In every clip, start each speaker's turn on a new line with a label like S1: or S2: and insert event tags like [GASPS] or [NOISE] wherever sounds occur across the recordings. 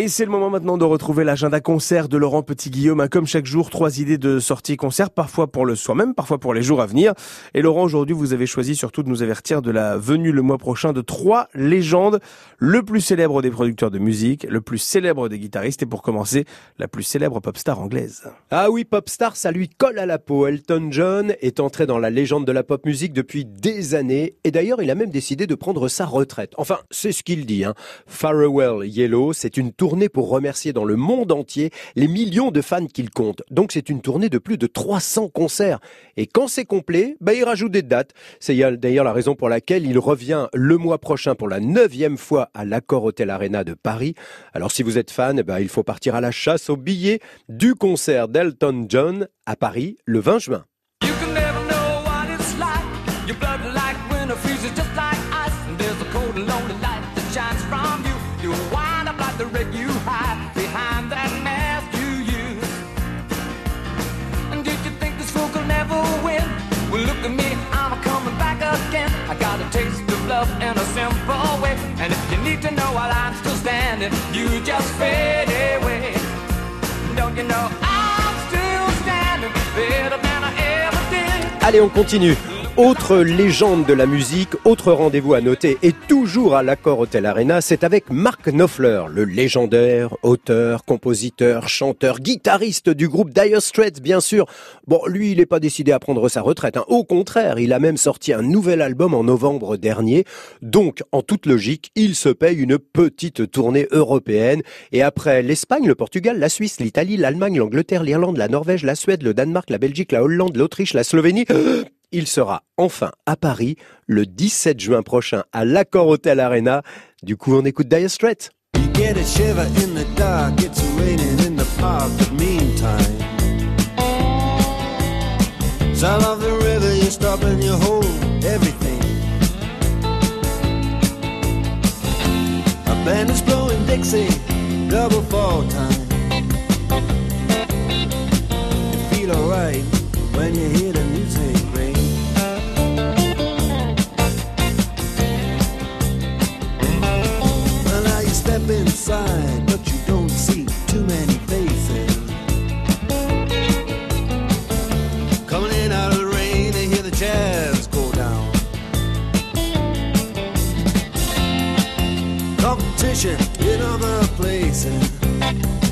S1: Et c'est le moment maintenant de retrouver l'agenda concert de Laurent Petit-Guillaume. Comme chaque jour, trois idées de sortie concert, parfois pour le soi-même, parfois pour les jours à venir. Et Laurent, aujourd'hui, vous avez choisi surtout de nous avertir de la venue le mois prochain de trois légendes. Le plus célèbre des producteurs de musique, le plus célèbre des guitaristes et pour commencer, la plus célèbre pop star anglaise.
S2: Ah oui, pop star, ça lui colle à la peau. Elton John est entré dans la légende de la pop musique depuis des années. Et d'ailleurs, il a même décidé de prendre sa retraite. Enfin, c'est ce qu'il dit. Hein. Farewell Yellow, c'est une pour remercier dans le monde entier les millions de fans qu'il compte. Donc c'est une tournée de plus de 300 concerts. Et quand c'est complet, bah, il rajoute des dates. C'est d'ailleurs la raison pour laquelle il revient le mois prochain pour la neuvième fois à l'Accor Hotel Arena de Paris. Alors si vous êtes fan, bah, il faut partir à la chasse aux billets du concert d'Elton John à Paris le 20 juin.
S3: In a simple way. And if you need to know while I'm still standing, you just fade away. Don't you know I'm still standing better than I ever did? Allez, on continue. Autre légende de la musique, autre rendez-vous à noter et toujours à l'accord Hotel Arena, c'est avec Mark Knopfler, le légendaire auteur, compositeur, chanteur, guitariste du groupe Dire Straits, bien sûr. Bon, lui, il n'est pas décidé à prendre sa retraite. Hein. Au contraire, il a même sorti un nouvel album en novembre dernier. Donc, en toute logique, il se paye une petite tournée européenne. Et après l'Espagne, le Portugal, la Suisse, l'Italie, l'Allemagne, l'Angleterre, l'Irlande, la Norvège, la Suède, le Danemark, la Belgique, la Hollande, l'Autriche, la Slovénie, [GASPS] il sera enfin à Paris le 17 juin prochain à l'Accor Hotel Arena. Du coup, on écoute Dire Straits. Sound of the river, you stop and you hold everything. A band is blowing Dixie, double fall time. Competition in other places.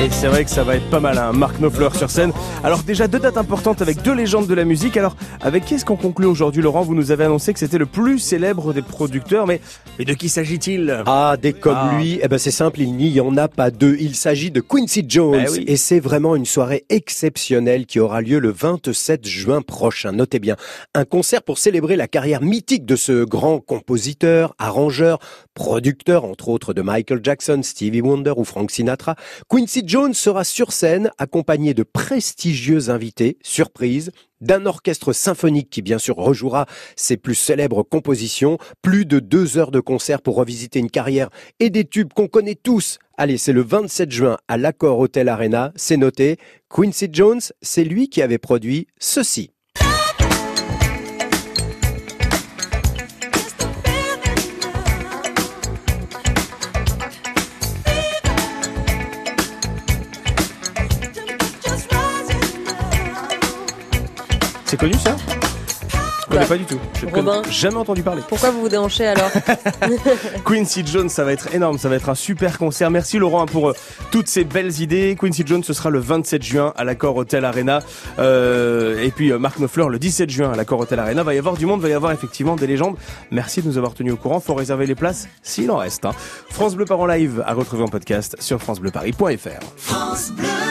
S3: Et c'est vrai que ça va être pas mal, hein, Marc Knopfler sur scène. Alors déjà deux dates importantes avec deux légendes de la musique. Alors avec qui est-ce qu'on conclut aujourd'hui Laurent? Vous nous avez annoncé que c'était le plus célèbre des producteurs, mais, mais de qui s'agit-il?
S2: Ah, des comme ah. lui, eh ben c'est simple, il n'y en a pas deux. Il s'agit de Quincy Jones ben et c'est vraiment une soirée exceptionnelle qui aura lieu le 27 juin prochain. Notez bien, un concert pour célébrer la carrière mythique de ce grand compositeur, arrangeur, producteur entre autres de Michael Jackson, Stevie Wonder ou Frank Sinatra. Quincy Jones sera sur scène accompagné de prestigieux invités, surprise, d'un orchestre symphonique qui bien sûr rejouera ses plus célèbres compositions, plus de deux heures de concert pour revisiter une carrière et des tubes qu'on connaît tous. Allez, c'est le 27 juin à l'Accor Hotel Arena, c'est noté. Quincy Jones, c'est lui qui avait produit ceci.
S1: C'est connu ça? Je connais pas du tout. Je
S4: Robin,
S1: jamais entendu parler.
S4: Pourquoi vous vous déhanchez alors? [LAUGHS] [LAUGHS]
S1: Quincy Jones, ça va être énorme, ça va être un super concert. Merci Laurent pour euh, toutes ces belles idées. Quincy Jones, ce sera le 27 juin à l'accord Hotel Arena. Euh, et puis euh, Marc Knopfler le 17 juin à l'accord Hotel Arena. Va y avoir du monde, va y avoir effectivement des légendes. Merci de nous avoir tenus au courant. Faut réserver les places s'il en reste. Hein. France Bleu par en live à retrouver en podcast sur francebleuparis.fr. France Bleu.